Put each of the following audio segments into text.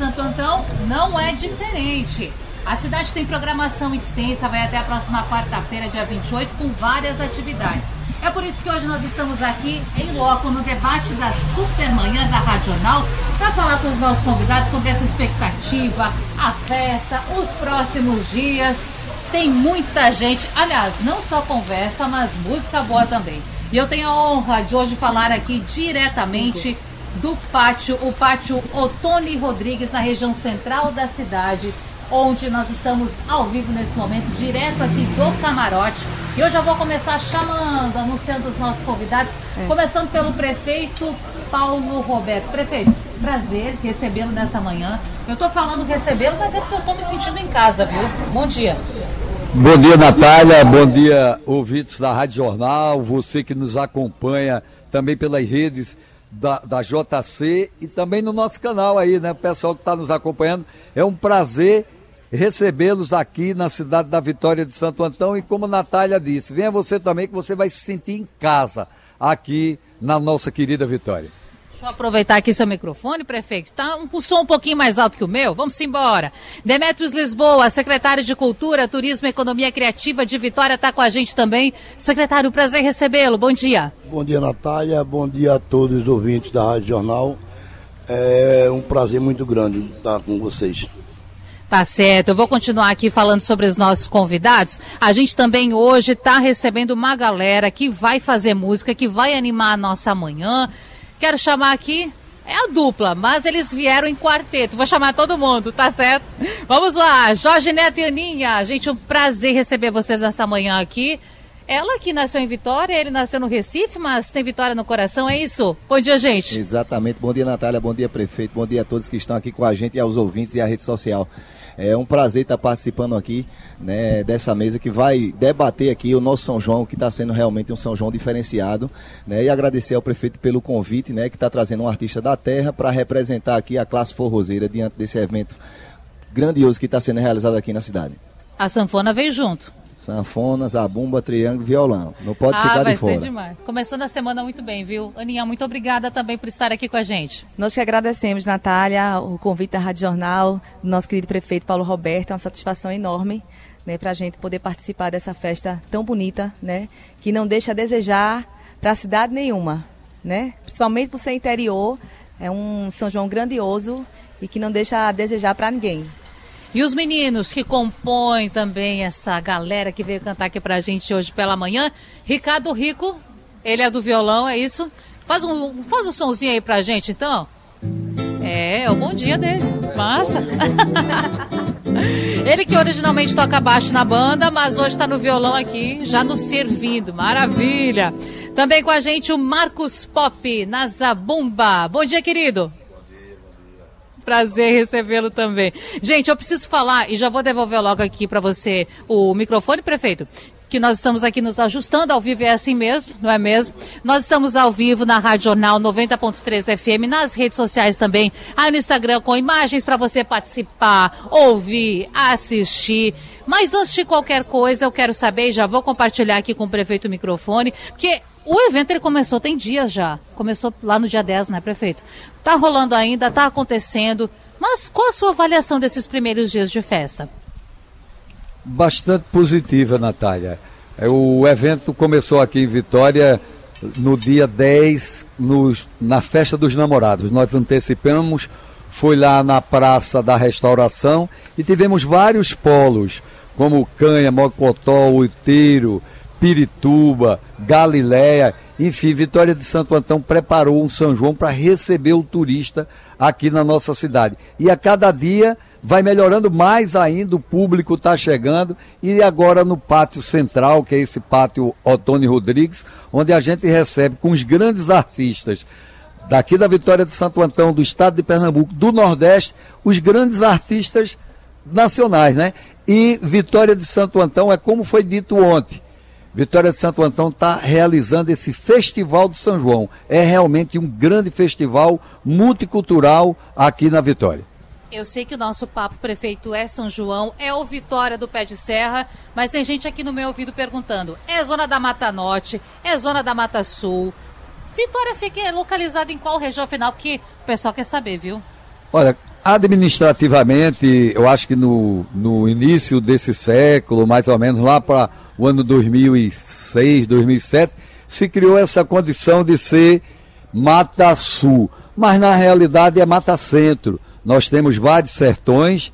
Santo Antão não é diferente. A cidade tem programação extensa, vai até a próxima quarta-feira, dia 28, com várias atividades. É por isso que hoje nós estamos aqui em loco no debate da Supermanhã da Radional para falar com os nossos convidados sobre essa expectativa, a festa, os próximos dias. Tem muita gente, aliás, não só conversa, mas música boa também. E eu tenho a honra de hoje falar aqui diretamente do pátio, o pátio Otone Rodrigues, na região central da cidade, onde nós estamos ao vivo nesse momento, direto aqui do camarote. E eu já vou começar chamando, anunciando os nossos convidados, é. começando pelo prefeito Paulo Roberto. Prefeito, prazer recebê-lo nessa manhã. Eu estou falando recebê-lo, mas é porque eu estou me sentindo em casa, viu? Bom dia. Bom dia, Natália. Bom dia, ouvintes da Rádio Jornal. Você que nos acompanha também pelas redes da, da JC e também no nosso canal aí, né? O pessoal que está nos acompanhando. É um prazer recebê-los aqui na cidade da Vitória de Santo Antão e como Natália disse, venha você também que você vai se sentir em casa aqui na nossa querida Vitória. Deixa eu aproveitar aqui seu microfone, prefeito. Tá um som um pouquinho mais alto que o meu. Vamos embora. Demetrios Lisboa, secretário de Cultura, Turismo e Economia Criativa de Vitória, está com a gente também. Secretário, prazer recebê-lo. Bom dia. Bom dia, Natália. Bom dia a todos os ouvintes da Rádio Jornal. É um prazer muito grande estar com vocês. Tá certo, eu vou continuar aqui falando sobre os nossos convidados. A gente também hoje está recebendo uma galera que vai fazer música, que vai animar a nossa manhã. Quero chamar aqui é a dupla, mas eles vieram em quarteto. Vou chamar todo mundo, tá certo? Vamos lá, Jorge Neto e Aninha. Gente, um prazer receber vocês nessa manhã aqui. Ela que nasceu em Vitória, ele nasceu no Recife, mas tem Vitória no coração, é isso? Bom dia, gente. Exatamente. Bom dia, Natália. Bom dia, prefeito. Bom dia a todos que estão aqui com a gente e aos ouvintes e à rede social. É um prazer estar participando aqui né, dessa mesa que vai debater aqui o nosso São João, que está sendo realmente um São João diferenciado. Né, e agradecer ao prefeito pelo convite, né, que está trazendo um artista da terra para representar aqui a classe forrozeira diante desse evento grandioso que está sendo realizado aqui na cidade. A sanfona veio junto sanfona, zabumba, triângulo, violão. Não pode ah, ficar de fora. vai ser demais. Começando a semana muito bem, viu? Aninha, muito obrigada também por estar aqui com a gente. Nós que agradecemos, Natália, o convite da Rádio Jornal, do nosso querido prefeito Paulo Roberto. É uma satisfação enorme né, para a gente poder participar dessa festa tão bonita, né? Que não deixa a desejar para cidade nenhuma, né? Principalmente por ser interior. É um São João grandioso e que não deixa a desejar para ninguém. E os meninos que compõem também essa galera que veio cantar aqui pra gente hoje pela manhã. Ricardo Rico, ele é do violão, é isso? Faz um, faz um sonzinho aí pra gente, então. É, é o bom dia dele. Massa. Ele que originalmente toca baixo na banda, mas hoje está no violão aqui, já nos servindo. Maravilha. Também com a gente o Marcos Pop, na Zabumba. Bom dia, querido. Prazer recebê-lo também. Gente, eu preciso falar e já vou devolver logo aqui para você o microfone, prefeito que nós estamos aqui nos ajustando ao vivo, é assim mesmo, não é mesmo? Nós estamos ao vivo na Rádio Jornal 90.3 FM, nas redes sociais também, aí no Instagram com imagens para você participar, ouvir, assistir. Mas antes de qualquer coisa, eu quero saber, e já vou compartilhar aqui com o prefeito o microfone, porque o evento ele começou tem dias já. Começou lá no dia 10, né, prefeito? Tá rolando ainda, tá acontecendo. Mas qual a sua avaliação desses primeiros dias de festa? Bastante positiva, Natália. É, o evento começou aqui em Vitória no dia 10, nos, na festa dos namorados. Nós antecipamos, foi lá na Praça da Restauração e tivemos vários polos, como Canha, Mocotó, Oiteiro, Pirituba, Galiléia Enfim, Vitória de Santo Antão preparou um São João para receber o turista aqui na nossa cidade. E a cada dia vai melhorando mais ainda, o público está chegando. E agora no pátio central, que é esse pátio Otônio Rodrigues, onde a gente recebe com os grandes artistas daqui da Vitória de Santo Antão, do estado de Pernambuco, do Nordeste, os grandes artistas nacionais, né? E Vitória de Santo Antão é como foi dito ontem. Vitória de Santo Antão está realizando esse Festival de São João. É realmente um grande festival multicultural aqui na Vitória. Eu sei que o nosso papo prefeito é São João, é o Vitória do Pé de Serra, mas tem gente aqui no meu ouvido perguntando: é zona da Mata Norte? É zona da Mata Sul? Vitória fica localizada em qual região final? Porque o pessoal quer saber, viu? Olha, administrativamente, eu acho que no, no início desse século, mais ou menos lá para o ano 2006, 2007, se criou essa condição de ser Mata Sul. Mas na realidade é Mata Centro. Nós temos vários sertões,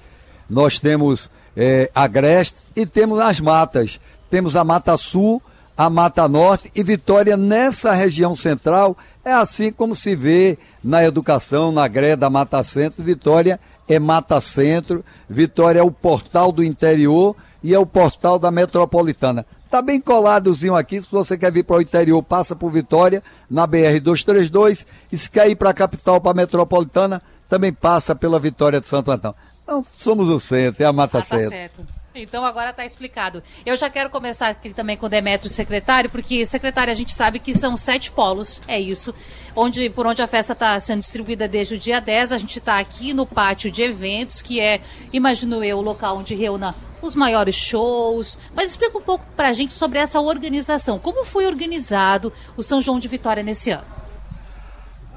nós temos é, agrestes e temos as matas. Temos a Mata Sul, a Mata Norte e Vitória nessa região central é assim como se vê na educação, na greda Mata Centro. Vitória é Mata Centro, Vitória é o portal do interior e é o portal da metropolitana. Tá bem coladozinho aqui, se você quer vir para o interior, passa por Vitória, na BR 232, e se quer ir para a capital, para a metropolitana, também passa pela Vitória de Santo Antão. Então, somos o centro, é a Mata, Mata Centro. Então agora está explicado. Eu já quero começar aqui também com o Demetrio, secretário, porque secretário a gente sabe que são sete polos, é isso, onde por onde a festa está sendo distribuída desde o dia 10. A gente está aqui no pátio de eventos, que é, imagino eu, o local onde reúna os maiores shows. Mas explica um pouco para a gente sobre essa organização. Como foi organizado o São João de Vitória nesse ano?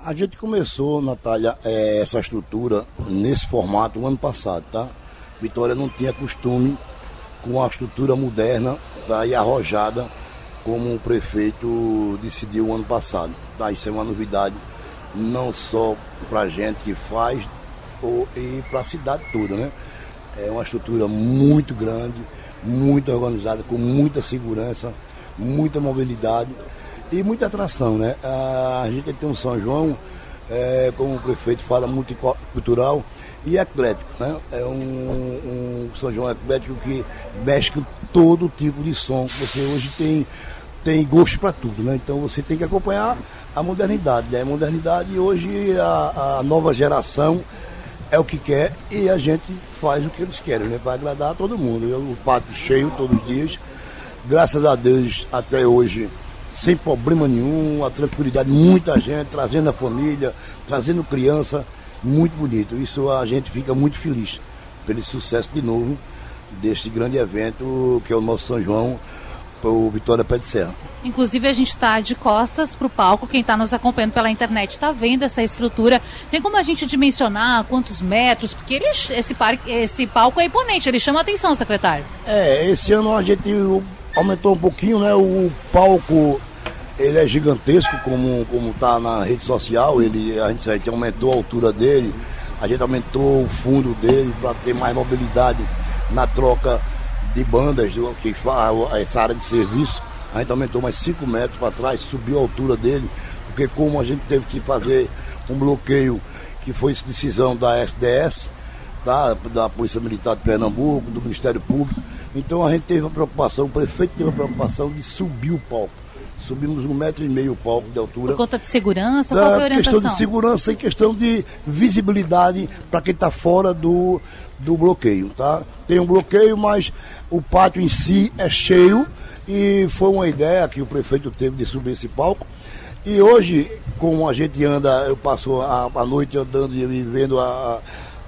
A gente começou, Natália, é, essa estrutura nesse formato o ano passado, tá? Vitória não tinha costume com a estrutura moderna tá, e arrojada como o prefeito decidiu ano passado. Tá, isso é uma novidade não só para a gente que faz ou, e para a cidade toda. Né? É uma estrutura muito grande, muito organizada, com muita segurança, muita mobilidade e muita atração. Né? A gente tem um São João, é, como o prefeito fala, multicultural e eclético. Né? É um, um São João eclético que com todo tipo de som. Você hoje tem, tem gosto para tudo, né? Então você tem que acompanhar a modernidade. Né? A modernidade hoje a, a nova geração é o que quer e a gente faz o que eles querem, né? Para agradar todo mundo. Eu, o pátio cheio todos os dias. Graças a Deus, até hoje, sem problema nenhum, a tranquilidade, muita gente, trazendo a família, trazendo criança muito bonito. Isso a gente fica muito feliz pelo sucesso de novo deste grande evento que é o nosso São João, o Vitória Pé de Serra. Inclusive a gente está de costas para o palco, quem está nos acompanhando pela internet está vendo essa estrutura. Tem como a gente dimensionar quantos metros? Porque ele, esse, parque, esse palco é imponente, ele chama a atenção, secretário. É, esse ano a gente aumentou um pouquinho, né? O palco ele é gigantesco, como como está na rede social. Ele, a, gente, a gente aumentou a altura dele, a gente aumentou o fundo dele para ter mais mobilidade na troca de bandas, que essa área de serviço. A gente aumentou mais 5 metros para trás, subiu a altura dele, porque como a gente teve que fazer um bloqueio que foi decisão da SDS, tá? da Polícia Militar de Pernambuco, do Ministério Público. Então a gente teve a preocupação, o prefeito teve a preocupação de subir o palco subimos um metro e meio o palco de altura. Por conta de segurança? Qual foi a orientação? Questão de segurança e questão de visibilidade para quem está fora do, do bloqueio, tá? Tem um bloqueio, mas o pátio em si é cheio e foi uma ideia que o prefeito teve de subir esse palco. E hoje, como a gente anda, eu passo a, a noite andando e vendo a,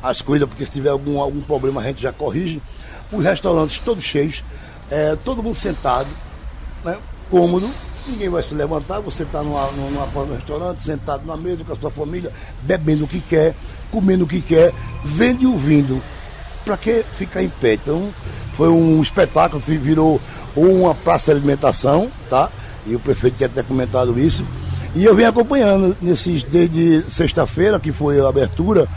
as coisas, porque se tiver algum, algum problema a gente já corrige. Os restaurantes todos cheios, é, todo mundo sentado, né, cômodo, Ninguém vai se levantar, você está numa, numa, num restaurante, sentado na mesa com a sua família, bebendo o que quer, comendo o que quer, vendo e ouvindo. Para que ficar em pé? Então, foi um espetáculo, virou uma praça de alimentação, tá? E o prefeito tinha até comentado isso. E eu venho acompanhando nesses, desde sexta-feira, que foi a abertura,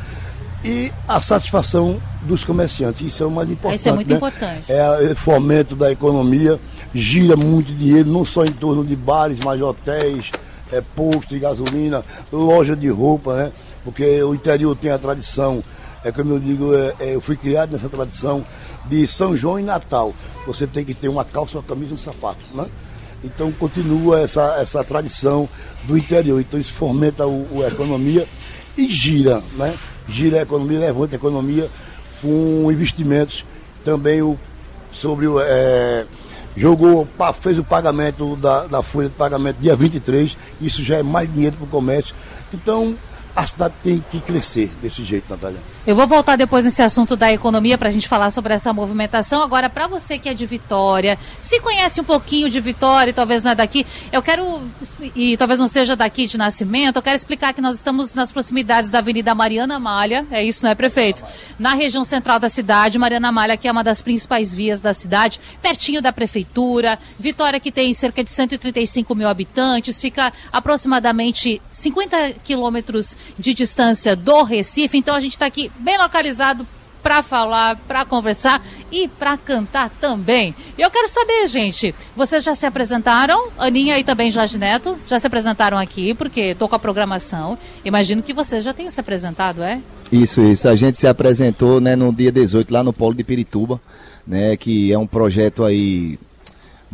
e a satisfação dos comerciantes. Isso é o mais importante. Isso é muito né? importante. É o fomento da economia, gira muito dinheiro, não só em torno de bares, mas hotéis, é, posto de gasolina, loja de roupa, né? Porque o interior tem a tradição, é como eu digo, é, é, eu fui criado nessa tradição de São João e Natal. Você tem que ter uma calça, uma camisa e um sapato, né? Então continua essa, essa tradição do interior. Então isso fomenta o a economia e gira, né? Gira a economia, levanta a economia com investimentos. Também o, sobre o. É, jogou, fez o pagamento da, da folha de pagamento dia 23, isso já é mais dinheiro para o comércio. Então, a cidade tem que crescer desse jeito, Natália. Eu vou voltar depois nesse assunto da economia para a gente falar sobre essa movimentação. Agora, para você que é de Vitória, se conhece um pouquinho de Vitória e talvez não é daqui, eu quero, e talvez não seja daqui de nascimento, eu quero explicar que nós estamos nas proximidades da Avenida Mariana Malha, é isso, não é, prefeito? Na região central da cidade, Mariana Malha, que é uma das principais vias da cidade, pertinho da prefeitura. Vitória, que tem cerca de 135 mil habitantes, fica aproximadamente 50 quilômetros de distância do Recife, então a gente está aqui bem localizado para falar, para conversar e para cantar também. E eu quero saber, gente, vocês já se apresentaram? Aninha e também Jorge Neto já se apresentaram aqui, porque estou com a programação. Imagino que vocês já tenham se apresentado, é? Isso, isso. A gente se apresentou né, no dia 18 lá no Polo de Pirituba, né, que é um projeto aí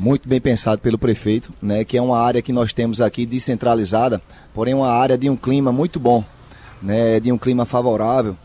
muito bem pensado pelo prefeito, né, que é uma área que nós temos aqui descentralizada, porém uma área de um clima muito bom, né, de um clima favorável,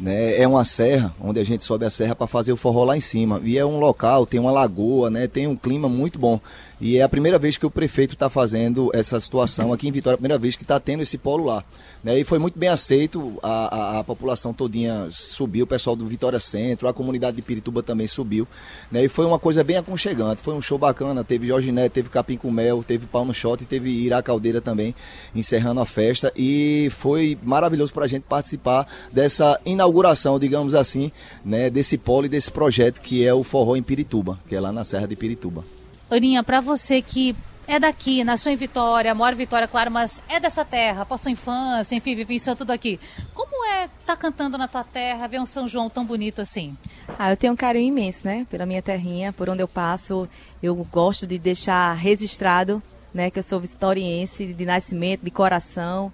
né? É uma serra, onde a gente sobe a serra para fazer o forró lá em cima. E é um local, tem uma lagoa, né? Tem um clima muito bom. E é a primeira vez que o prefeito está fazendo essa situação aqui em Vitória, a primeira vez que está tendo esse polo lá. Né? E foi muito bem aceito, a, a, a, população todinha subiu, o pessoal do Vitória Centro, a comunidade de Pirituba também subiu. Né? E foi uma coisa bem aconchegante, foi um show bacana, teve Jorge Neto, teve Capim com Mel, teve Pau no Shot teve Ira Caldeira também, encerrando a festa. E foi maravilhoso para a gente participar dessa inauguração, digamos assim, né? desse polo e desse projeto que é o Forró em Pirituba, que é lá na Serra de Pirituba. Aninha, para você que é daqui, nasceu em Vitória, mora em Vitória, claro, mas é dessa terra, passou infância, enfim, vivenciou tudo aqui. Como é estar tá cantando na tua terra, ver um São João tão bonito assim? Ah, eu tenho um carinho imenso, né, pela minha terrinha, por onde eu passo. Eu gosto de deixar registrado, né, que eu sou vitoriense de nascimento, de coração,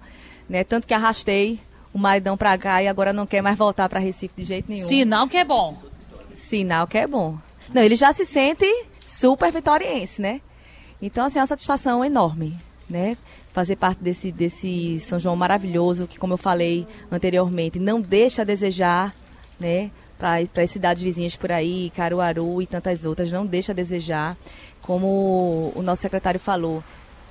né, tanto que arrastei o maridão para cá e agora não quer mais voltar para Recife de jeito nenhum. Sinal que é bom. Sinal que é bom. Não, ele já se sente super vitoriense, né? Então, assim, é uma satisfação enorme, né? Fazer parte desse, desse São João maravilhoso, que, como eu falei anteriormente, não deixa a desejar, né? Para as cidades vizinhas por aí, Caruaru e tantas outras, não deixa a desejar. Como o nosso secretário falou,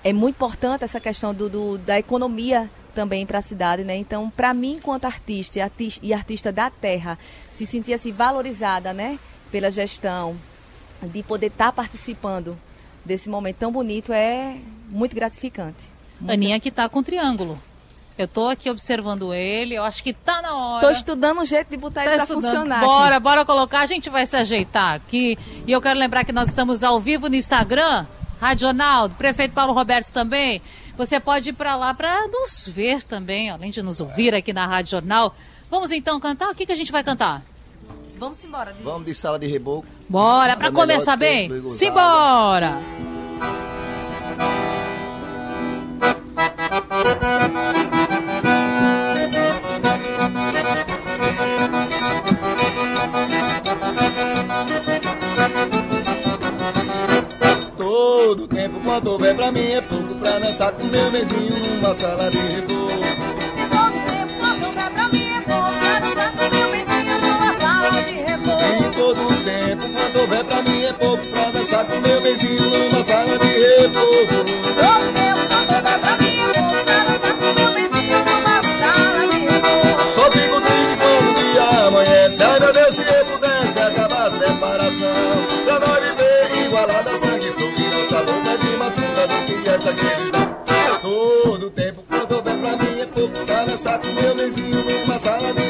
é muito importante essa questão do, do da economia também para a cidade, né? Então, para mim, enquanto artista e, artista da terra, se sentir assim valorizada, né? Pela gestão, de poder estar tá participando desse momento tão bonito é muito gratificante. Muito Aninha que está com triângulo. Eu estou aqui observando ele, eu acho que está na hora. Estou estudando um jeito de botar tá ele para funcionar. Bora, aqui. bora colocar, a gente vai se ajeitar aqui. E eu quero lembrar que nós estamos ao vivo no Instagram, Rádio Ronaldo, prefeito Paulo Roberto também. Você pode ir para lá para nos ver também, além de nos ouvir aqui na Rádio Jornal. Vamos então cantar? O que, que a gente vai cantar? Vamos embora. De... Vamos de sala de reboco. Bora, para começar bem. Simbora! Todo tempo quando houver pra mim é pouco pra dançar com meu vizinho numa sala de reboco. Todo tempo. Quando houver pra mim é pouco pra dançar com meu beijinho numa sala de repouso. Todo tempo, quando houver pra mim é pouco pra dançar com meu beijinho numa sala de repouso. Só fico triste quando o dia amanhece. Ai meu Deus, se eu pudesse acabar a separação. Pra nós viver igualada, sangue, sorrir. Nossa luta de mais fundo do que essa querida. Todo tempo, quando houver pra mim é pouco pra dançar com meu beijinho numa sala de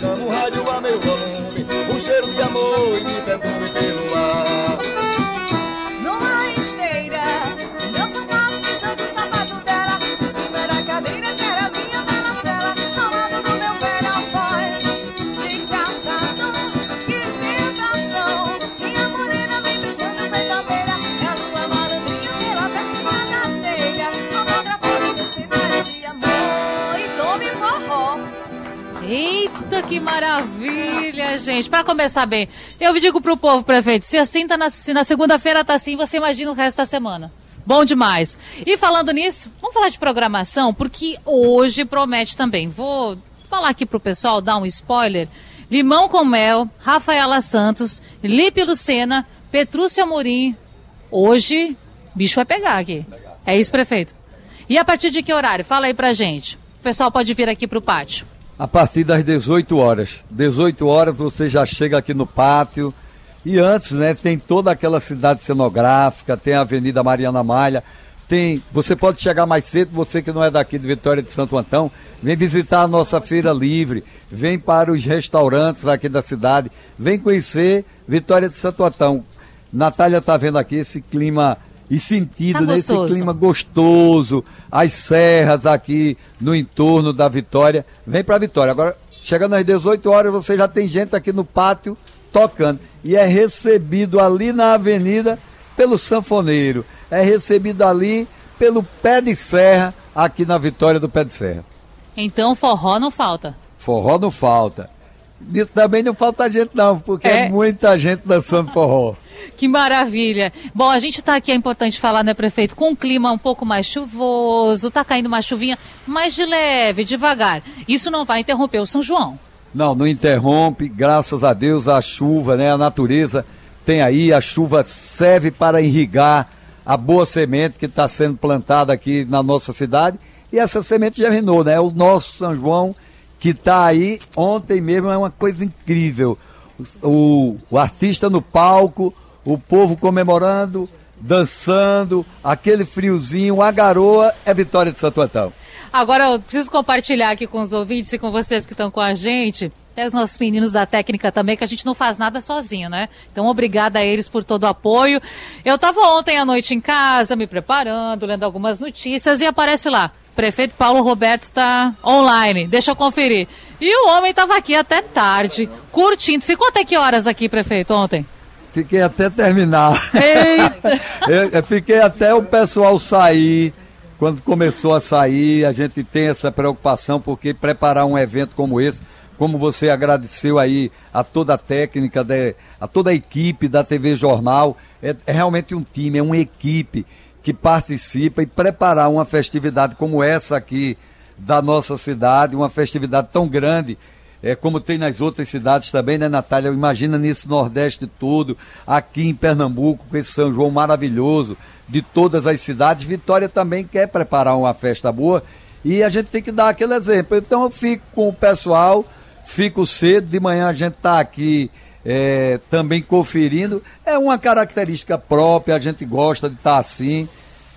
um rádio a meu volume. Maravilha, gente. Pra começar bem, eu digo pro povo, prefeito, se assim tá na, se na segunda-feira tá assim, você imagina o resto da semana. Bom demais. E falando nisso, vamos falar de programação, porque hoje promete também. Vou falar aqui pro pessoal, dar um spoiler. Limão com Mel, Rafaela Santos, Lipe Lucena, Petrúcio Amorim. Hoje, bicho vai pegar aqui. É isso, prefeito? E a partir de que horário? Fala aí pra gente. O pessoal pode vir aqui pro pátio. A partir das 18 horas. 18 horas você já chega aqui no pátio. E antes, né, tem toda aquela cidade cenográfica, tem a Avenida Mariana Malha, tem, você pode chegar mais cedo, você que não é daqui de Vitória de Santo Antão, vem visitar a nossa feira livre, vem para os restaurantes aqui da cidade, vem conhecer Vitória de Santo Antão. Natália está vendo aqui esse clima e sentido Tá nesse gostoso. clima gostoso, as serras aqui no entorno da Vitória. Vem para Vitória. Agora, chegando às 18 horas, você já tem gente aqui no pátio tocando. E é recebido ali na avenida pelo sanfoneiro. É recebido ali pelo pé de serra, aqui na Vitória do Pé de Serra. Então, forró não falta. Forró não falta. Isso também não falta gente, não, porque é, É. muita gente dançando forró. Que maravilha. Bom, a gente está aqui, é importante falar, né, prefeito, com um clima um pouco mais chuvoso, tá caindo uma chuvinha, mas de leve, devagar. Isso não vai interromper o São João. Não, não interrompe, graças a Deus a chuva, né? A natureza tem aí, a chuva serve para irrigar a boa semente que está sendo plantada aqui na nossa cidade e essa semente germinou, né? O nosso São João que está aí ontem mesmo é uma coisa incrível. O, o artista no palco, o povo comemorando, dançando, aquele friozinho, a garoa é Vitória de Santo Antão. Agora eu preciso compartilhar aqui com os ouvintes e com vocês que estão com a gente. Até os nossos meninos da técnica também, que a gente não faz nada sozinho, né? Então, obrigada a eles por todo o apoio. Eu estava ontem à noite em casa, me preparando, lendo algumas notícias, e aparece lá. Prefeito Paulo Roberto está online. Deixa eu conferir. E o homem estava aqui até tarde, curtindo. Ficou até que horas aqui, prefeito, ontem? Fiquei até terminar. Eu fiquei até o pessoal sair. Quando começou a sair, a gente tem essa preocupação, porque preparar um evento como esse, como você agradeceu aí a toda a técnica, de, a toda a equipe da TV Jornal, é, é realmente um time, é uma equipe que participa e preparar uma festividade como essa aqui da nossa cidade, uma festividade tão grande, é, como tem nas outras cidades também, né, Natália? Imagina nesse Nordeste todo, aqui em Pernambuco, com esse São João maravilhoso, de todas as cidades. Vitória também quer preparar uma festa boa e a gente tem que dar aquele exemplo. Então eu fico com o pessoal, fico cedo, de manhã a gente está aqui é, também conferindo. É uma característica própria, a gente gosta de estar assim,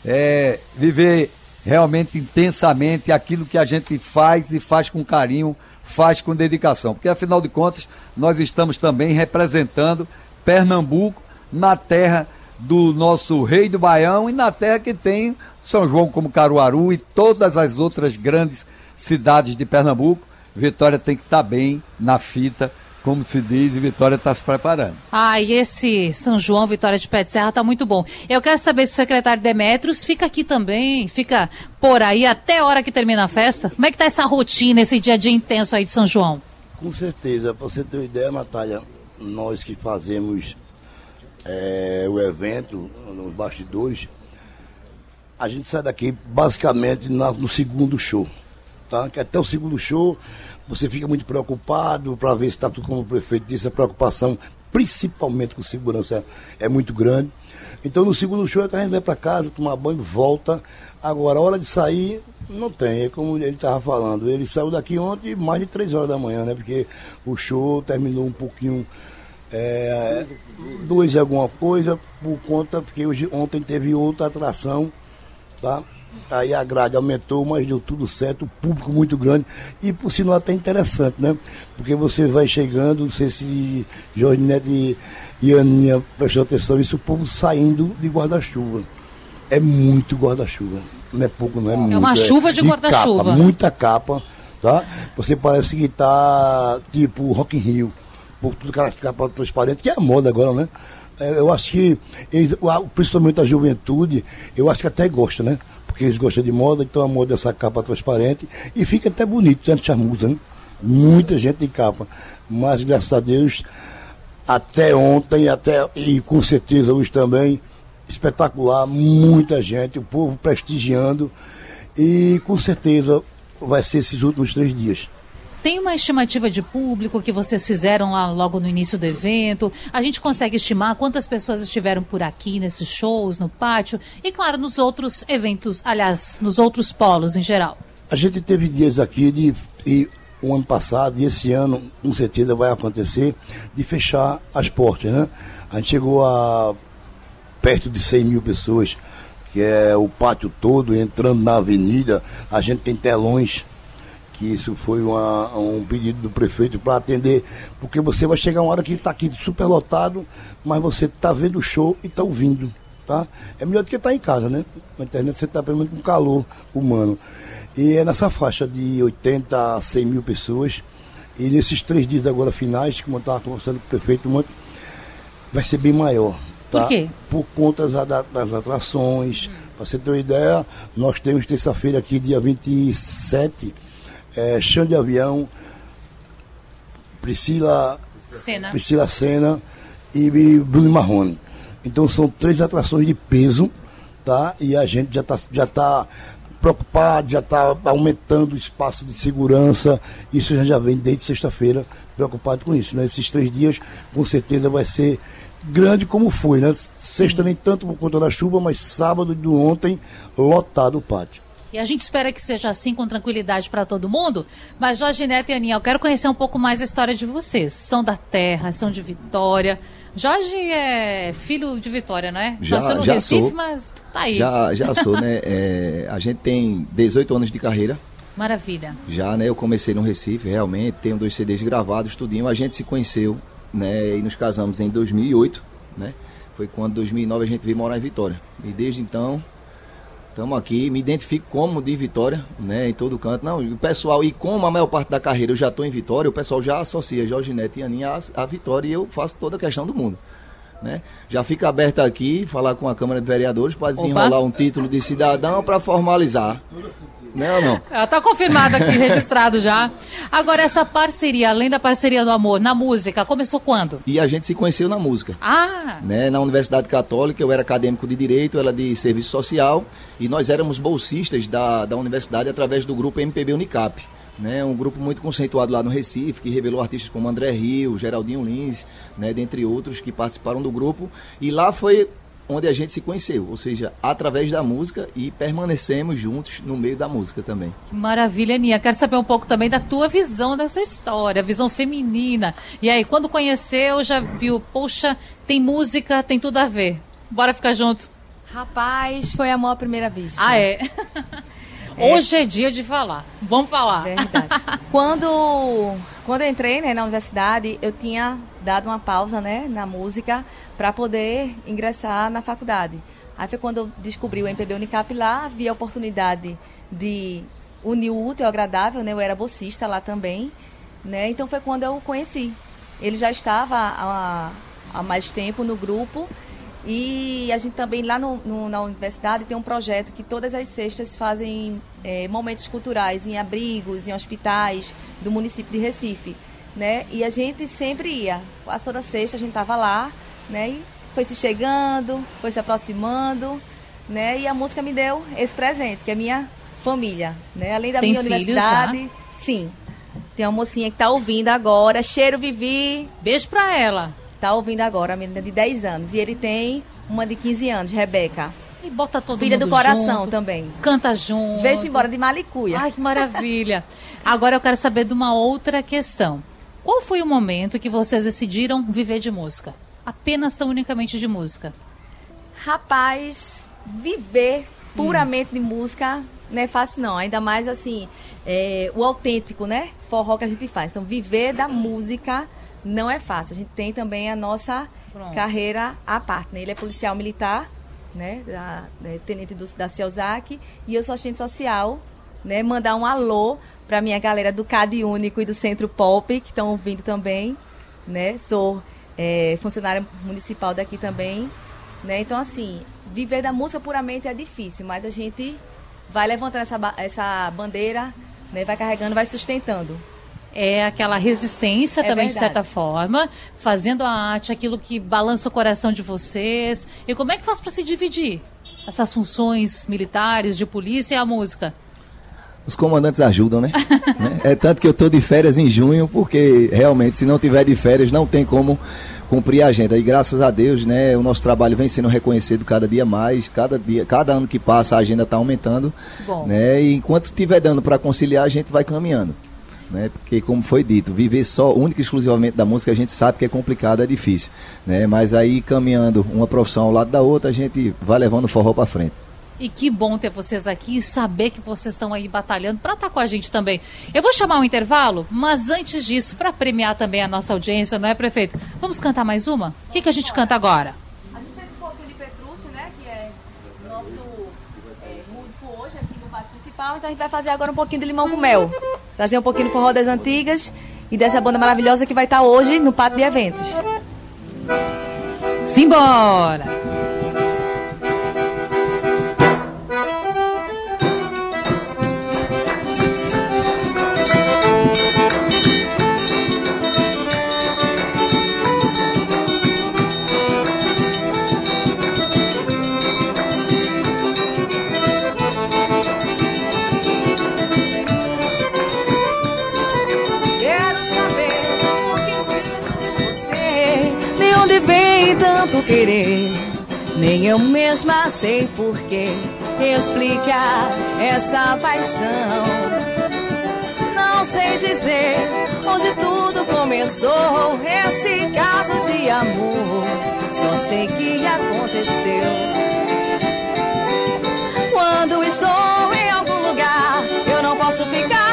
é, viver realmente intensamente aquilo que a gente faz e faz com carinho, faz com dedicação. Porque afinal de contas, nós estamos também representando Pernambuco na terra do nosso rei do Baião e na terra que tem São João como Caruaru e todas as outras grandes cidades de Pernambuco. Vitória tem que estar bem na fita, como se diz, e Vitória está se preparando. Ah, e esse São João Vitória de Pé de Serra tá muito bom. Eu quero saber se o secretário Demetrios fica aqui também, fica por aí até a hora que termina a festa. Como é que tá essa rotina, esse dia a dia intenso aí de São João? Com certeza, para você ter uma ideia, Natália, nós que fazemos é, o evento nos bastidores, a gente sai daqui basicamente na- no segundo show. Tá? Que até o segundo show você fica muito preocupado para ver se está tudo como o prefeito disse, a preocupação, principalmente com segurança, é muito grande. Então no segundo show é que a gente vai para casa, tomar banho, volta. Agora, a hora de sair, não tem. É como ele estava falando. Ele saiu daqui ontem mais de três horas da manhã, né? Porque o show terminou um pouquinho É, dois alguma coisa, por conta, porque hoje, ontem teve outra atração, tá? Aí a grade aumentou, mas deu tudo certo, o público muito grande. E por sinal até interessante, né? Porque você vai chegando, não sei se Jorge Neto e, e Aninha prestou atenção, isso o povo saindo de guarda-chuva. É muito guarda-chuva. Não é pouco, não é muito. uma chuva de guarda-chuva. capa, Muita capa, tá? Você parece que tá tipo Rock in Rio. Por tudo aquela capa transparente, que é a moda agora, né? É, Eu acho que, eles- principalmente a juventude, eu acho que até gosta, né? Porque eles gostam de moda, então a moda é essa capa transparente e fica até bonito, né? Charmusa, né? Muita gente de capa. Mas, graças a Deus, até ontem, até, e com certeza hoje também, espetacular, muita gente, o povo prestigiando e com certeza vai ser esses últimos três dias. Tem uma estimativa de público que vocês fizeram lá logo no início do evento? A gente consegue estimar quantas pessoas estiveram por aqui nesses shows, no pátio e, claro, nos outros eventos, aliás, nos outros polos em geral? A gente teve dias aqui de o ano passado e esse ano com certeza vai acontecer de fechar as portas, né? A gente chegou a perto de 100 mil pessoas, que é o pátio todo entrando na avenida. A gente tem telões que isso foi uma- um pedido do prefeito para atender, porque você vai chegar uma hora que está aqui super lotado, mas você está vendo o show e está ouvindo, tá? É melhor do que estar em casa, né? Na internet você está pelo menos com calor humano. E é nessa faixa de 80 a 100 mil pessoas, e nesses três dias agora finais, como eu estava conversando com o prefeito ontem, vai ser bem maior. Por tá? quê? Por conta da- da- das atrações. Para você ter uma ideia, nós temos terça-feira aqui, dia 27, é, chão de avião, Priscila, Cena. Priscila Senna e Bruno Marrone. Então são três atrações de peso, tá? E a gente já está já tá preocupado, já está aumentando o espaço de segurança. Isso a gente já vem desde sexta-feira preocupado com isso, né? Esses três dias, com certeza, vai ser grande como foi, né? Sexta nem tanto por conta da chuva, mas sábado do ontem, lotado o pátio. E a gente espera que seja assim com tranquilidade para todo mundo. Mas Jorge Neto e Aninha, eu quero conhecer um pouco mais a história de vocês. São da terra, são de Vitória. Jorge é filho de Vitória, não é? Já- Nasceu no já Recife, sou. mas tá aí. Já, já sou, né? É, a gente tem 18 anos de carreira. Maravilha. Já, né? Eu comecei no Recife, realmente, tenho dois CDs gravados, tudinho. A gente se conheceu, né? E nos casamos em 2008, né? Foi quando, em 2009, a gente veio morar em Vitória. E desde então, estamos aqui. Me identifico como de Vitória, né? Em todo canto. Não, o pessoal, e como a maior parte da carreira eu já estou em Vitória, o pessoal já associa Jorge Neto e Aninha à, à Vitória e eu faço toda a questão do mundo. Né? Já fica aberto aqui, falar com a Câmara de Vereadores, para desenrolar um título de cidadão para formalizar. Né ou não? Ela tá confirmado aqui, registrado já. Agora, essa parceria, além da parceria do amor, na música, começou quando? E a gente se conheceu na música. Ah, Né? Na Universidade Católica, eu era acadêmico de Direito, ela de Serviço Social, e nós éramos bolsistas da, da universidade através do grupo MPB Unicap. Né? Um grupo muito conceituado lá no Recife, que revelou artistas como André Rio, Geraldinho Lins, né? dentre outros que participaram do grupo. E lá foi onde a gente se conheceu, ou seja, através da música e permanecemos juntos no meio da música também. que maravilha, Aninha. Quero saber um pouco também da tua visão dessa história, a visão feminina. E aí, quando conheceu, já viu, poxa, tem música, tem tudo a ver. Bora ficar junto. Rapaz, foi amor à primeira vista. Ah, é? Hoje é dia de falar. Vamos falar. Verdade. quando, quando eu entrei né, na universidade, eu tinha dado uma pausa né, na música para poder ingressar na faculdade. Aí foi quando eu descobri o MPB Unicap lá, vi a oportunidade de unir o útil ao agradável, né? Eu era bolsista lá também, né? Então foi quando eu o conheci. Ele já estava há, há mais tempo no grupo e a gente também lá no, no- na universidade tem um projeto que todas as sextas fazem eh, momentos culturais em abrigos, em hospitais do município de Recife, né? E a gente sempre ia, quase toda sexta a gente estava lá, né? E foi se chegando, foi se aproximando, né? E a música me deu esse presente, que é minha família, né? Além da Tem minha universidade, sim. Tem uma mocinha que tá ouvindo agora, cheiro Vivi, Beijo pra ela. Tá ouvindo agora, a menina de 10 anos. E ele tem uma de 15 anos, Rebeca. E bota todo filha do coração junto, também. Canta junto. Vê-se embora de Malicuia. Ai, que maravilha. Agora eu quero saber de uma outra questão. Qual foi o momento que vocês decidiram viver de música? Apenas tão unicamente de música? Rapaz, viver puramente de música não é fácil não. Ainda mais assim, é, o autêntico, né? Forró que a gente faz. Então, viver da música não é fácil. A gente tem também a nossa Pronto. carreira à parte. Né? Ele é policial militar, né? Da, é, tenente do, da Cielzac. E eu sou assistente social, né? Mandar um alô pra minha galera do CAD Único e do Centro Pop, que estão ouvindo também, né? Sou é, funcionária municipal daqui também, né? Então, assim, viver da música puramente é difícil, mas a gente vai levantando essa, essa bandeira, né? Vai carregando, vai sustentando. É aquela resistência É também, de verdade. certa forma, fazendo a arte, aquilo que balança o coração de vocês. E como é que faz para se dividir essas funções militares, de polícia e a música? Os comandantes ajudam, né? Né? É tanto que eu estou de férias em junho, porque realmente, se não tiver de férias, não tem como cumprir a agenda. E graças a Deus, né, o nosso trabalho vem sendo reconhecido cada dia mais, cada dia, cada ano que passa a agenda está aumentando, Bom. né? E enquanto estiver dando para conciliar, a gente vai caminhando. Né? Porque como foi dito, viver só única e exclusivamente da música a gente sabe que é complicado, é difícil, né? Mas aí caminhando uma profissão ao lado da outra, a gente vai levando o forró para frente. E que bom ter vocês aqui e saber que vocês estão aí batalhando para estar com a gente também. Eu vou chamar um intervalo, mas antes disso, para premiar também a nossa audiência, não é, prefeito? Vamos cantar mais uma? O que, que a gente canta agora? A gente fez um pouquinho de Petrúcio, né? Que é nosso é, músico hoje aqui principal. Então a gente vai fazer agora um pouquinho de limão com mel. Trazer um pouquinho do forró das antigas e dessa banda maravilhosa que vai estar hoje no pátio de eventos. Simbora! Eu mesma sei porquê. Explicar essa paixão. Não sei dizer onde tudo começou. Esse caso de amor. Só sei que aconteceu. Quando estou em algum lugar, eu não posso ficar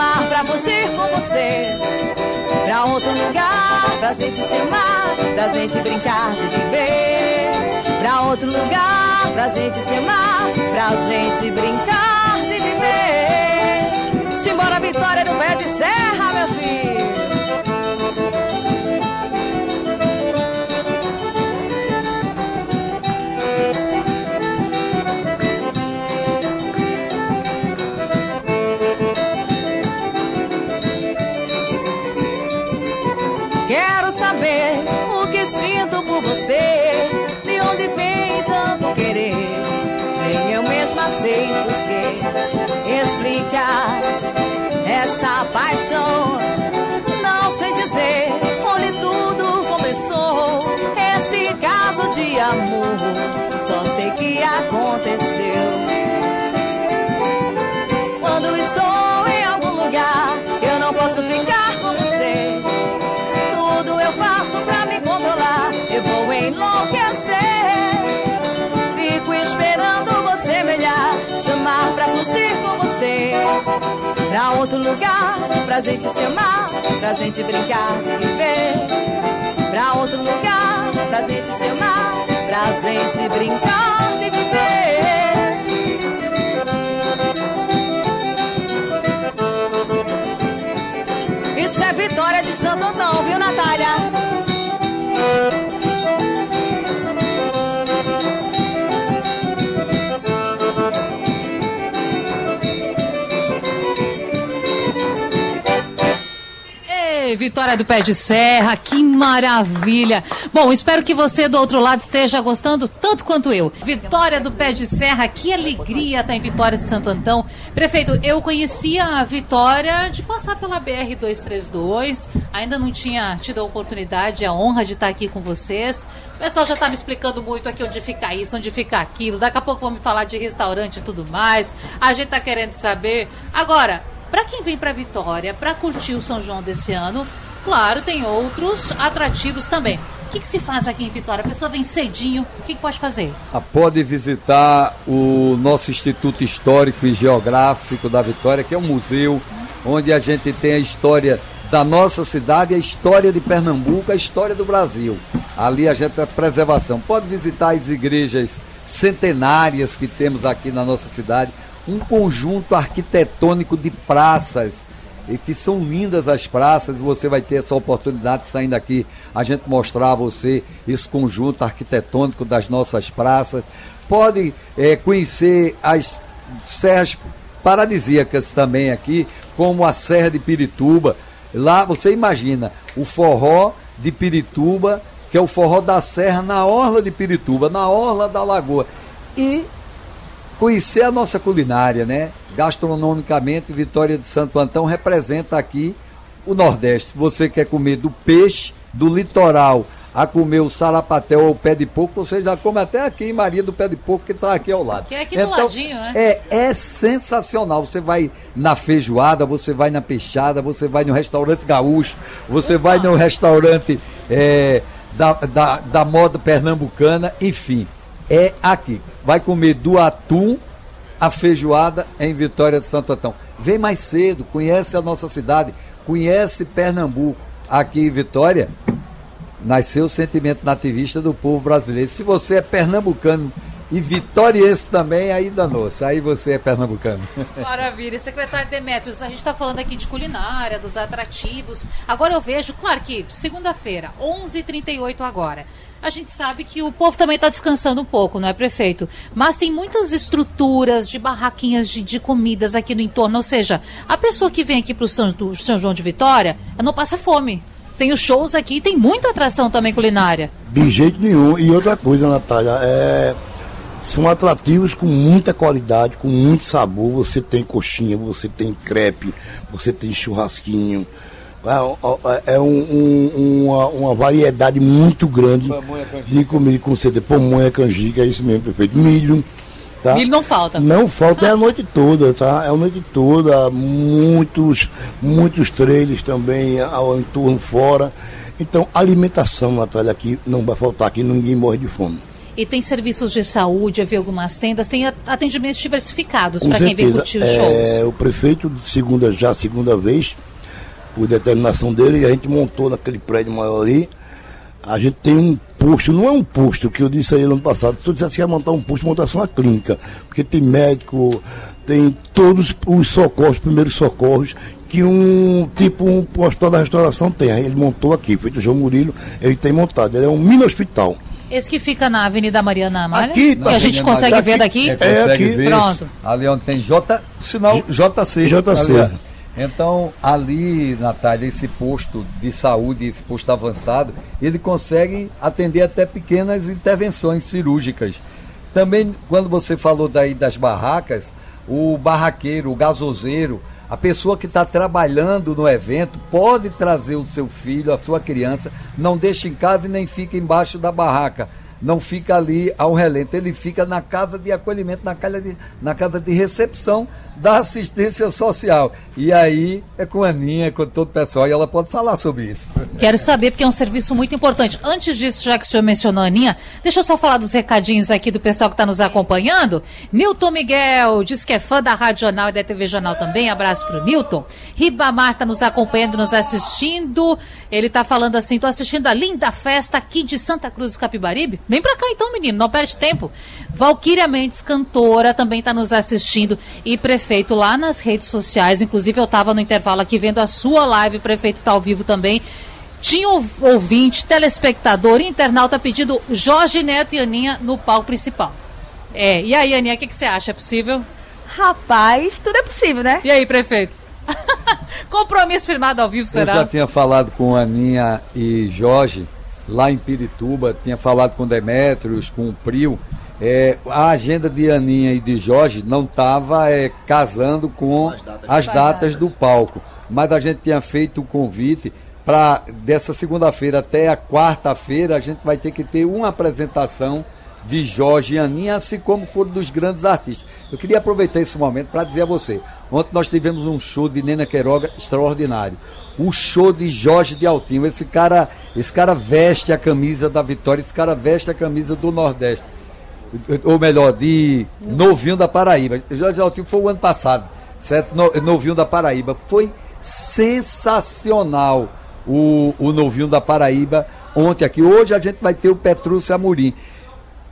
Chamar pra fugir com você. Pra outro lugar, pra gente se amar. Pra gente brincar de viver. Pra outro lugar, pra gente se amar. Pra gente brincar de viver. Simbora, Vitória do Pé de Serra, meu filho. De amor, só sei que aconteceu. Quando estou em algum lugar, eu não posso ficar com você. Tudo eu faço pra me controlar. Eu vou enlouquecer. Fico esperando você me olhar. Chamar pra fugir com você. Pra outro lugar, pra gente se amar. Pra gente brincar de viver. Pra outro lugar, pra gente se amar. Pra gente brincar de viver. Isso é vitória de Santo Antão, viu, Natália? Vitória do pé de serra, que maravilha. Bom, espero que você do outro lado esteja gostando tanto quanto eu. Vitória do pé de serra, que alegria estar em Vitória de Santo Antão. Prefeito, eu conhecia a Vitória de passar pela BR 232, ainda não tinha tido a oportunidade, a honra de estar aqui com vocês. O pessoal já está me explicando muito aqui onde fica isso, onde fica aquilo. Daqui a pouco vão me falar de restaurante e tudo mais. A gente tá querendo saber. Agora, para quem vem para Vitória, para curtir o São João desse ano, claro, tem outros atrativos também. O que, que se faz aqui em Vitória? A pessoa vem cedinho, o que, que pode fazer? Ah, Pode visitar o nosso Instituto Histórico e Geográfico da Vitória, que é um museu onde a gente tem a história da nossa cidade, a história de Pernambuco, a história do Brasil. Ali a gente tem a preservação. Pode visitar as igrejas centenárias que temos aqui na nossa cidade, um conjunto arquitetônico de praças e que são lindas as praças, você vai ter essa oportunidade saindo aqui, a gente mostrar a você esse conjunto arquitetônico das nossas praças. Pode eh, conhecer as serras paradisíacas também aqui, como a Serra de Pirituba. Lá você imagina o forró de Pirituba, que é o forró da serra na orla de Pirituba, na orla da lagoa. E conhecer a nossa culinária, né? Gastronomicamente, Vitória de Santo Antão representa aqui o Nordeste. Você quer comer do peixe, do litoral, a comer o sarapatel ou o pé de porco, você já come até aqui em Maria do Pé de Porco, que está aqui ao lado. Que é aqui do ladinho, né? É, é sensacional. Você vai na feijoada, você vai na peixada, você vai no restaurante gaúcho, você vai no restaurante é, da, da, da moda pernambucana, enfim, é aqui. Vai comer do atum a feijoada em Vitória de Santo Antão. Vem mais cedo, conhece a nossa cidade, conhece Pernambuco. Aqui em Vitória, nasceu o sentimento nativista do povo brasileiro. Se você é pernambucano e vitoriense também, aí danou-se. Aí você é pernambucano. Maravilha. Secretário Demetrios, a gente está falando aqui de culinária, dos atrativos. Agora eu vejo, claro que segunda-feira, 11h38 agora. A gente sabe que o povo também está descansando um pouco, não é, prefeito? Mas tem muitas estruturas de barraquinhas de, de comidas aqui no entorno. Ou seja, a pessoa que vem aqui para o São, São João de Vitória, não passa fome. Tem os shows aqui, tem muita atração também culinária. De jeito nenhum. E outra coisa, Natália, é, são atrativos com muita qualidade, com muito sabor. Você tem coxinha, você tem crepe, você tem churrasquinho. É, é um- um- uma, uma variedade muito grande de comida com certeza. Pamonha, canjica, é isso mesmo, prefeito. Milho. Tá? Milho não falta. Não falta, é a noite toda, tá? É a noite toda, muitos, muitos trailers também ao entorno fora. Então, alimentação, Natália, aqui não vai faltar, aqui ninguém morre de fome. E tem serviços de saúde, eu vi algumas tendas, tem atendimentos diversificados para quem vem curtir os É, shows. o prefeito, de segunda, já segunda vez, por determinação dele, a gente montou naquele prédio maior ali. A gente tem um posto, não é um posto, que eu disse aí ano passado, se tu dissesse que ia montar um posto, montasse uma clínica. Porque tem médico, tem todos os socorros, primeiros socorros, que um tipo um hospital da restauração tem. Ele montou aqui, feito o João Murilo, ele tem montado. Ele é um mini hospital. Esse que fica na Avenida Mariana Amália, Aqui, que a gente consegue ver aqui- daqui. É, consegue aqui. ver Pronto. ali onde tem J, sinal JC. JC. ali, ó. Então, ali, Natália, esse posto de saúde, esse posto avançado, ele consegue atender até pequenas intervenções cirúrgicas. Também, quando você falou daí das barracas, o barraqueiro, o gasoseiro, a pessoa que está trabalhando no evento pode trazer o seu filho, a sua criança, não deixa em casa e nem fica embaixo da barraca não fica ali ao relento, ele fica na casa de acolhimento, na casa de, na casa de recepção da assistência social. E aí é com a Aninha, é com todo o pessoal, e ela pode falar sobre isso. Quero saber, porque é um serviço muito importante. Antes disso, já que o senhor mencionou a Aninha, deixa eu só falar dos recadinhos aqui do pessoal que está nos acompanhando. Nilton Miguel diz que é fã da Rádio Jornal e da TV Jornal também. Abraço pro Nilton. Ribamar está nos acompanhando, nos assistindo. Ele está falando assim: tô assistindo a linda festa aqui de Santa Cruz do Capibaribe. Vem pra cá então, menino, não perde tempo. Valquíria Mendes, cantora, também está nos assistindo. E prefeito lá nas redes sociais. Inclusive, eu estava no intervalo aqui vendo a sua live, o prefeito está ao vivo também. Tinha ou- ouvinte, telespectador, internauta pedindo Jorge Neto e Aninha no palco principal. É, e aí, Aninha, o que, que você acha? É possível? Rapaz, tudo é possível, né? E aí, prefeito? Compromisso firmado ao vivo, Eu será? já tinha falado com Aninha e Jorge, lá em Pirituba, tinha falado com Demétrios, com o Prio. É, a agenda de Aninha e de Jorge não estava casando com As datas. as datas do palco. Mas a gente tinha feito o convite para dessa segunda-feira até a quarta-feira a gente vai ter que ter uma apresentação de Jorge e Aninha, assim como foram dos grandes artistas. Eu queria aproveitar esse momento para dizer a você. Ontem nós tivemos um show de Nena Queiroga extraordinário. O show de Jorge de Altinho. Esse cara, esse cara veste a camisa da Vitória, esse cara veste a camisa do Nordeste. Ou melhor, de Novinho da Paraíba. Jorge de Altinho foi o ano passado, certo? No- Novinho da Paraíba. Foi sensacional o, o Novinho da Paraíba ontem aqui. Hoje a gente vai ter o Petrúcio Amorim.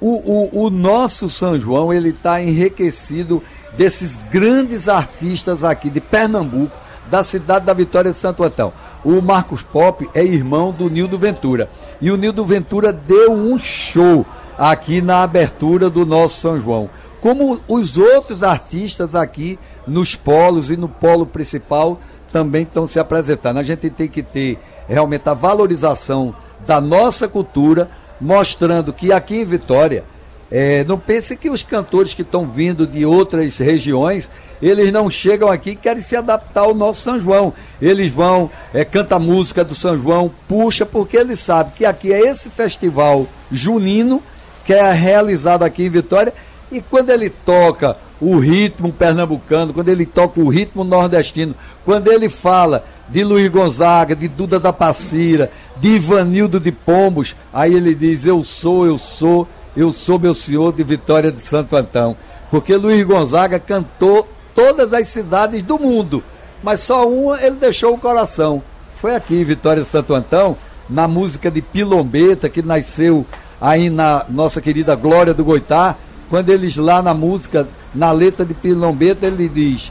O, o, o nosso São João ele está enriquecido desses grandes artistas aqui de Pernambuco, da cidade da Vitória de Santo Antão. O Marcos Pop é irmão do Nildo Ventura. E o Nildo Ventura deu um show aqui na abertura do nosso São João. Como os outros artistas aqui nos polos e no polo principal também estão se apresentando. A gente tem que ter realmente a valorização da nossa cultura, mostrando que aqui em Vitória, é, não pense que os cantores que estão vindo de outras regiões, eles não chegam aqui e querem se adaptar ao nosso São João. Eles vão, é, canta a música do São João, puxa, porque eles sabem que aqui é esse festival junino que é realizado aqui em Vitória, e quando ele toca o ritmo pernambucano, quando ele toca o ritmo nordestino, quando ele fala de Luiz Gonzaga, de Duda da Passira, de Ivanildo de Pombos, aí ele diz: Eu sou, eu sou, eu sou meu senhor de Vitória de Santo Antão. Porque Luiz Gonzaga cantou todas as cidades do mundo, mas só uma ele deixou o coração. Foi aqui Vitória de Santo Antão, na música de Pilombeta, que nasceu aí na nossa querida Glória do Goitá, quando eles lá na música, na letra de Pilombeta, ele diz: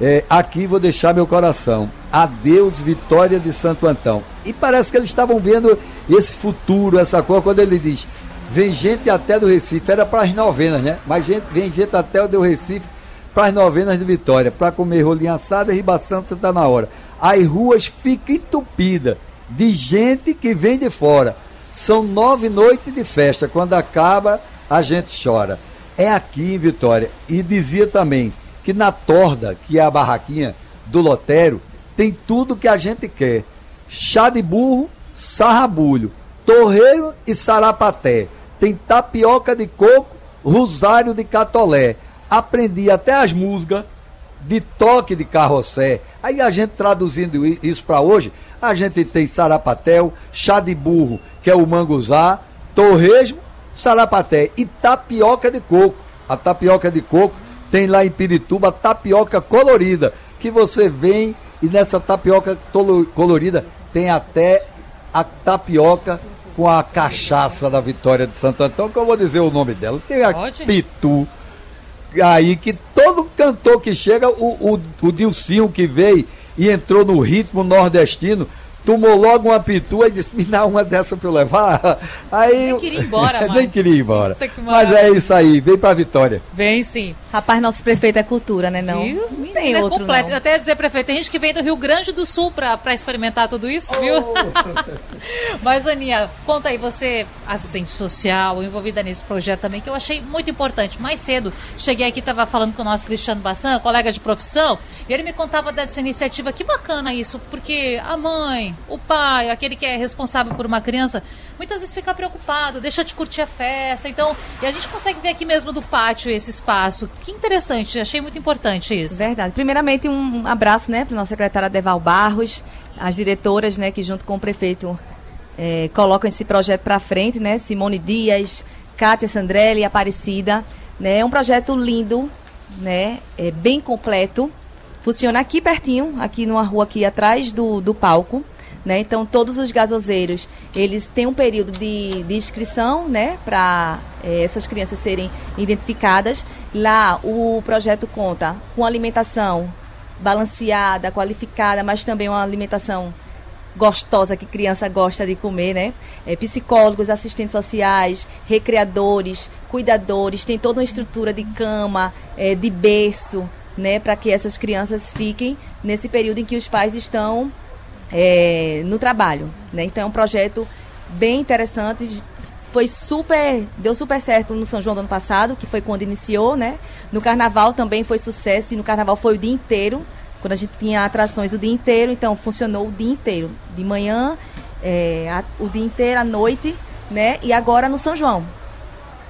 é, Aqui vou deixar meu coração. Adeus, Vitória de Santo Antão. E parece que eles estavam vendo esse futuro, essa coisa, quando ele diz: Vem gente até do Recife, era para as novenas, né? Mas gente, vem gente até o do Recife para as novenas de Vitória, para comer rolinha assada e ribação, está na hora. As ruas ficam entupidas de gente que vem de fora. São nove noites de festa. Quando acaba, a gente chora. É aqui em Vitória. E dizia também que na Torda, que é a barraquinha do Lotério, tem tudo que a gente quer. Chá de burro, sarrabulho, torreiro e sarapaté. Tem tapioca de coco, rosário de catolé. Aprendi até as músicas de toque de carrossé. Aí a gente traduzindo isso para hoje, a gente tem sarapatel, chá de burro, que é o manguzá, torresmo, sarapaté e tapioca de coco. A tapioca de coco tem lá em Pirituba a tapioca colorida, que você vem e nessa tapioca colorida tem até a tapioca com a cachaça da Vitória de Santo Antão, que eu vou dizer o nome dela. Tem a Pode? Pitu, aí que todo cantor que chega, o, o, o Dilcinho que veio e entrou no ritmo nordestino, tomou logo uma pitu e disse, me dá uma dessa pra eu levar. Aí, Nem queria ir embora Nem mais. queria ir embora. Mas é isso aí, vem pra Vitória. Vem sim. Rapaz, nosso prefeito é cultura, né? Não, Viu? não tem é outro, completo. não. Eu até dizer, prefeito, tem gente que vem do Rio Grande do Sul pra, pra experimentar tudo isso, viu? Mas, Aninha, conta aí, você, assistente social, envolvida nesse projeto também, que eu achei muito importante. Mais cedo, cheguei aqui, estava falando com o nosso Cristiano Bassan, colega de profissão, e ele me contava dessa iniciativa. Que bacana isso, porque a mãe, o pai, aquele que é responsável por uma criança, muitas vezes fica preocupado, deixa de curtir a festa. Então, e a gente consegue ver aqui mesmo do pátio esse espaço. Que interessante, achei muito importante isso. Verdade. Primeiramente, um abraço né, para o nosso secretário Adeval Barros, as diretoras né, que, junto com o prefeito, eh, colocam esse projeto para frente, né? Simone Dias, Kátia Sandrelli, Aparecida. Né, é um projeto lindo, né, é bem completo. Funciona aqui pertinho, aqui numa rua aqui atrás do, do palco. Né? Então, todos os gasoseiros, eles têm um período de, de inscrição, né? Para essas crianças serem identificadas. Lá, o projeto conta com alimentação balanceada, qualificada, mas também uma alimentação gostosa que criança gosta de comer, né? É, psicólogos, assistentes sociais, recreadores, cuidadores, tem toda uma estrutura de cama, é, de berço, né, para que essas crianças fiquem nesse período em que os pais estão é, no trabalho. Né? Então é um projeto bem interessante. Foi super, deu super certo no São João do ano passado, que foi quando iniciou, né? No Carnaval também foi sucesso e no Carnaval foi o dia inteiro, quando a gente tinha atrações o dia inteiro, então funcionou o dia inteiro, de manhã, é, a- o dia inteiro, à noite, né? E agora no São João,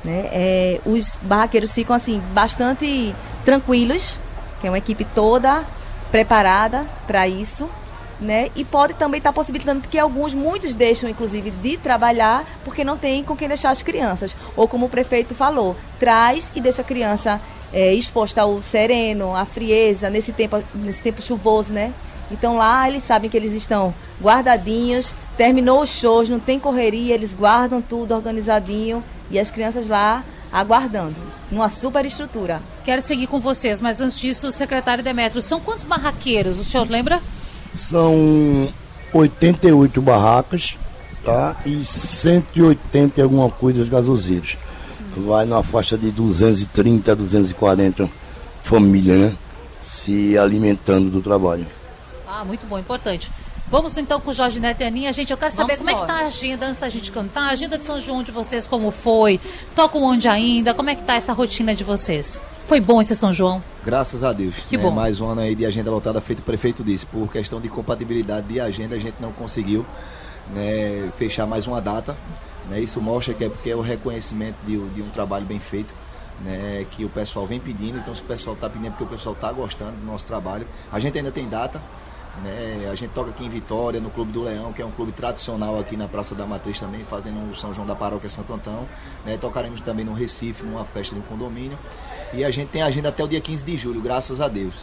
né? É, os barraqueiros ficam assim bastante tranquilos, que é uma equipe toda preparada para isso, né? E pode também estar possibilitando que alguns, muitos deixam inclusive de trabalhar porque não tem com quem deixar as crianças, ou como o prefeito falou, traz e deixa a criança é, exposta ao sereno, à frieza nesse tempo, nesse tempo chuvoso, né? Então lá eles sabem que eles estão guardadinhos, terminou os shows, não tem correria, eles guardam tudo organizadinho e as crianças lá aguardando, numa super estrutura. Quero seguir com vocês, mas antes disso, secretário Demetrio, são quantos barraqueiros? O senhor lembra? São 88 barracas tá? e 180 e alguma coisa gasoseiros. Vai na faixa de 230 a 240 famílias, né? Se alimentando do trabalho. Ah, muito bom, importante. Vamos então com o Jorge Neto e a Aninha. Gente, eu quero saber Vamos como é que embora. tá a agenda antes da gente cantar. A agenda de São João de vocês, como foi? Tocam onde ainda? Como é que tá essa rotina de vocês? Foi bom esse São João? Graças a Deus. Que né? bom. Mais um ano aí de agenda lotada, feito o prefeito disse. Por questão de compatibilidade de agenda, a gente não conseguiu né, fechar mais uma data. Né? Isso mostra que é porque é o reconhecimento de, de um trabalho bem feito. Né, que o pessoal vem pedindo, então se o pessoal está pedindo é porque o pessoal está gostando do nosso trabalho. A gente ainda tem data, né, a gente toca aqui em Vitória, no Clube do Leão, que é um clube tradicional aqui na Praça da Matriz também, fazendo o São João da Paróquia Santo Antão. Né, tocaremos também no Recife, numa festa de um condomínio. E a gente tem agenda até o dia 15 de julho, graças a Deus.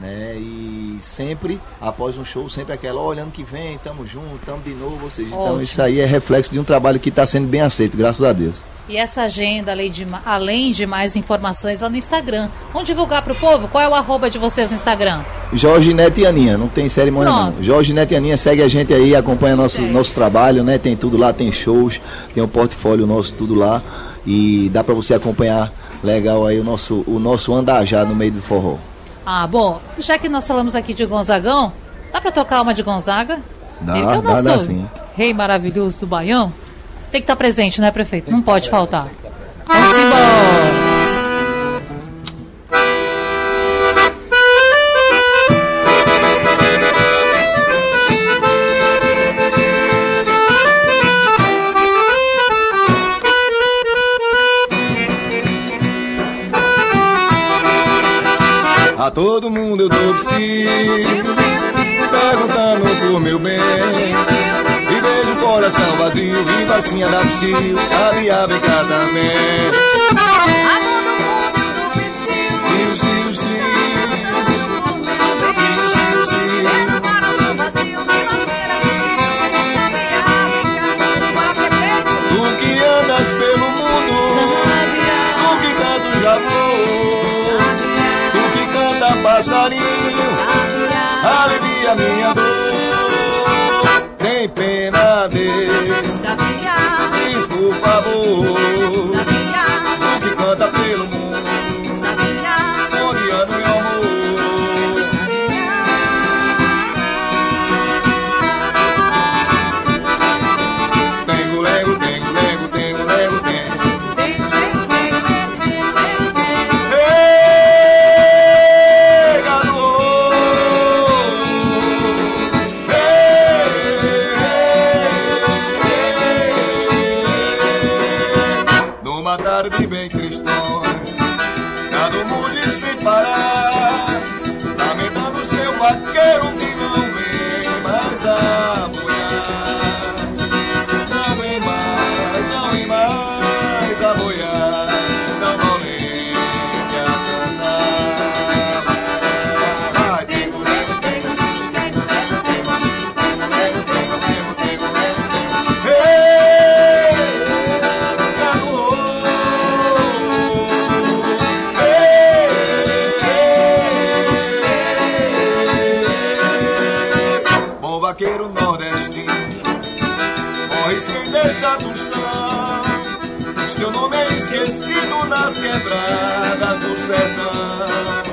Né? E sempre, após um show, sempre aquela, olha, ano que vem, tamo junto, tamo de novo, ou seja, então Ótimo. isso aí é reflexo de um trabalho que está sendo bem aceito, graças a Deus. E essa agenda, além de, além de mais informações, lá no Instagram. Vamos divulgar pro povo? Qual é o arroba de vocês no Instagram? Jorge Neto e Aninha, não tem cerimônia Pronto. não. Jorge Neto e Aninha, segue a gente aí, acompanha nosso, nosso trabalho, né? Tem tudo lá, tem shows, tem o portfólio nosso, tudo lá. E dá pra você acompanhar legal aí o nosso, o nosso andar já no meio do forró. Ah, bom, já que nós falamos aqui de Gonzagão, dá pra tocar uma de Gonzaga? Dá, Ele que é o dá, nosso dá sim. rei maravilhoso do Baião. Tem que estar presente, né, prefeito? Não pode faltar. Vamos embora. Todo mundo eu dou psi, perguntando por meu bem. E vejo o coração vazio, vindo assim a dar psi, sabia vem cá também. Sem deixar tostão. Seu nome é esquecido nas quebradas do sertão.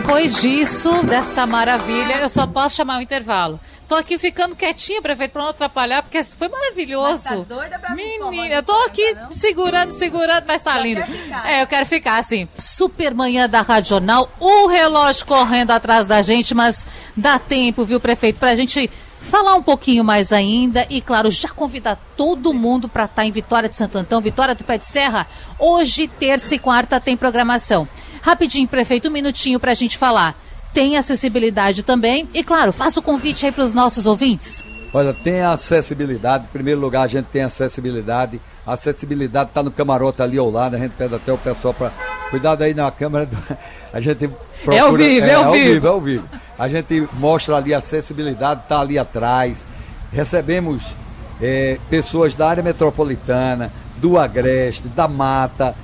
Depois disso, desta maravilha, eu só posso chamar o intervalo. Tô aqui ficando quietinha, prefeito, pra não atrapalhar, porque foi maravilhoso. Mas tá doida pra Menina, eu tô pode aqui não? segurando, segurando, mas tá lindo. ficar. É, eu quero ficar assim. Super manhã da Rádio Jornal, o relógio correndo atrás da gente, mas dá tempo, viu, prefeito, pra gente falar um pouquinho mais ainda e, claro, já convidar todo mundo para estar em Vitória de Santo Antão, Vitória do Pé de Serra. Hoje, terça e quarta, tem programação. Rapidinho, prefeito, um minutinho pra gente falar. Tem acessibilidade também e, claro, faça o convite aí para os nossos ouvintes. Olha, tem a acessibilidade. Em primeiro lugar, a gente tem acessibilidade. A acessibilidade está no camarote ali ao lado. A gente pede até o pessoal para. Cuidado aí na câmera. do- A gente procura... É ao vivo, é ao vivo. É ao vivo. A gente mostra ali a acessibilidade, está ali atrás. Recebemos eh, pessoas da área metropolitana, do Agreste, da Mata.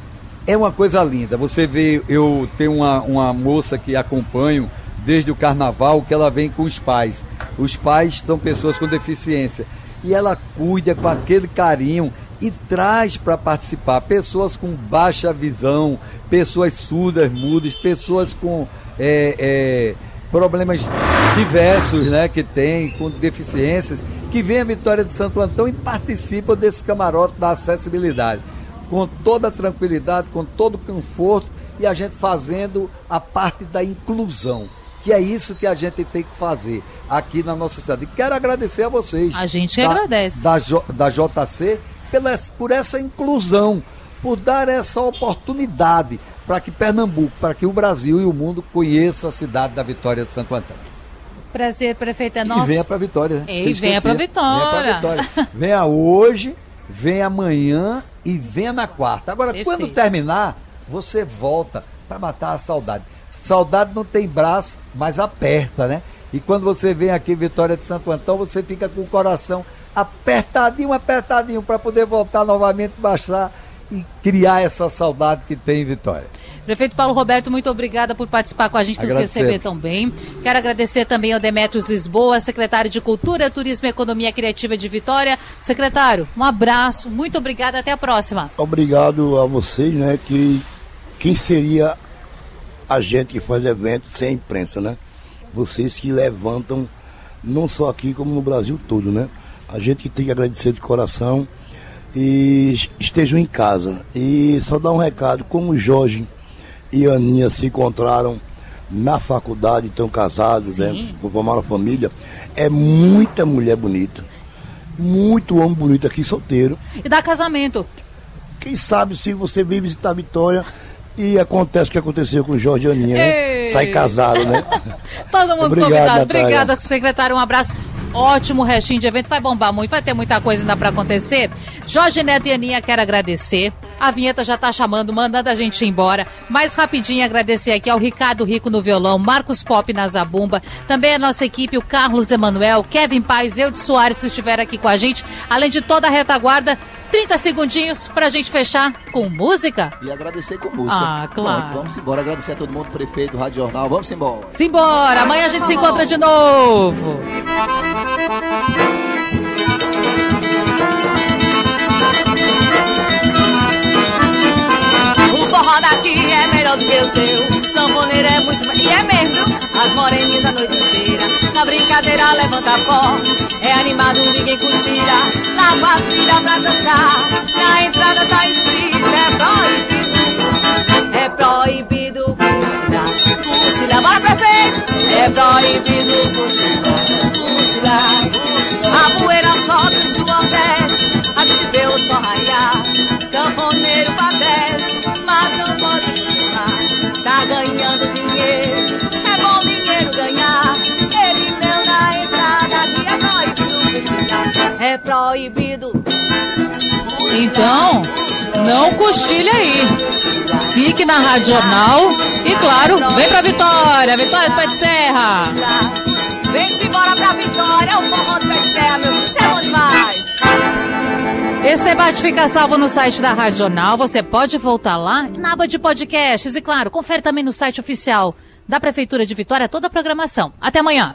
É uma coisa linda. Você vê, eu tenho uma, uma moça que acompanho desde o carnaval que ela vem com os pais. Os pais são pessoas com deficiência. E ela cuida com aquele carinho e traz para participar pessoas com baixa visão, pessoas surdas, mudas, pessoas com é, é, problemas diversos né, que tem, com deficiências, que vêm a Vitória de Santo Antão e participam desse camarote da acessibilidade com toda tranquilidade, com todo o conforto e a gente fazendo a parte da inclusão, que é isso que a gente tem que fazer aqui na nossa cidade. E quero agradecer a vocês. A gente da- agradece. Da, da JC pela, por essa inclusão, por dar essa oportunidade para que Pernambuco, para que o Brasil e o mundo conheçam a cidade da Vitória de Santo Antônio. Prazer, prefeito, é E nosso. venha para Vitória. né? Eu venha pra Vitória. Venha pra Vitória. venha hoje, venha amanhã e venha na quarta. Agora, Perfeito. quando terminar, você volta para matar a saudade. Saudade não tem braço, mas aperta, né? E quando você vem aqui em Vitória de Santo Antão, você fica com o coração apertadinho, apertadinho, para poder voltar novamente, baixar e criar essa saudade que tem em Vitória. Prefeito Paulo Roberto, muito obrigada por participar com a gente, receber tão bem. Quero agradecer também ao Demetrios Lisboa, secretário de Cultura, Turismo e Economia Criativa de Vitória. Secretário, um abraço, muito obrigada, até a próxima. Obrigado a vocês, né? Que quem seria a gente que faz evento sem a imprensa, né? Vocês que levantam, não só aqui, como no Brasil todo, né? A gente que tem que agradecer de coração e estejam em casa. E só dar um recado, como Jorge e a Aninha se encontraram na faculdade, estão casados, né? Formaram família. É muita mulher bonita. Muito homem bonito aqui, solteiro. E dá casamento. Quem sabe se você vem visitar Vitória e acontece o que aconteceu com o Jorge e a Aninha, né? Sai casado, né? Todo mundo Obrigado, convidado. Natália. Obrigada, secretário. Um abraço. Ótimo restinho de evento. Vai bombar muito, vai ter muita coisa ainda pra acontecer. Jorge Neto e Aninha, quero agradecer. A vinheta já tá chamando, mandando a gente embora. Mais rapidinho, agradecer aqui ao Ricardo Rico no violão, Marcos Pop na zabumba. Também a nossa equipe, o Carlos Emanuel, Kevin Paz, eu de Soares, que estiveram aqui com a gente. Além de toda a retaguarda. 30 segundinhos pra gente fechar com música. E agradecer com música. Ah, claro. Pronto, vamos embora. Agradecer a todo mundo, prefeito, Rádio Jornal. Vamos embora. Simbora, amanhã a gente se encontra de novo. Melhor do que o teu. Sanfoneiro é muito. E é mesmo? As moreninhas da noite inteira. Na brincadeira levanta pó. É animado, ninguém cochila. Lava as pra dançar. Na entrada tá escrito: é proibido. É proibido cochilar. Cochilar, bora prefeito. É proibido. Cochilar. Proibido. Então, não cochile aí. Fique na Rádio Jornal e, claro, vem pra Vitória. Vitória do Pé de Serra. Vem-se embora pra Vitória, o forró do Pé de Serra, meu filho. Isso é bom demais. Esse debate fica salvo no site da Rádio Jornal. Você pode voltar lá na aba de podcasts. E, claro, confere também no site oficial da Prefeitura de Vitória toda a programação. Até amanhã.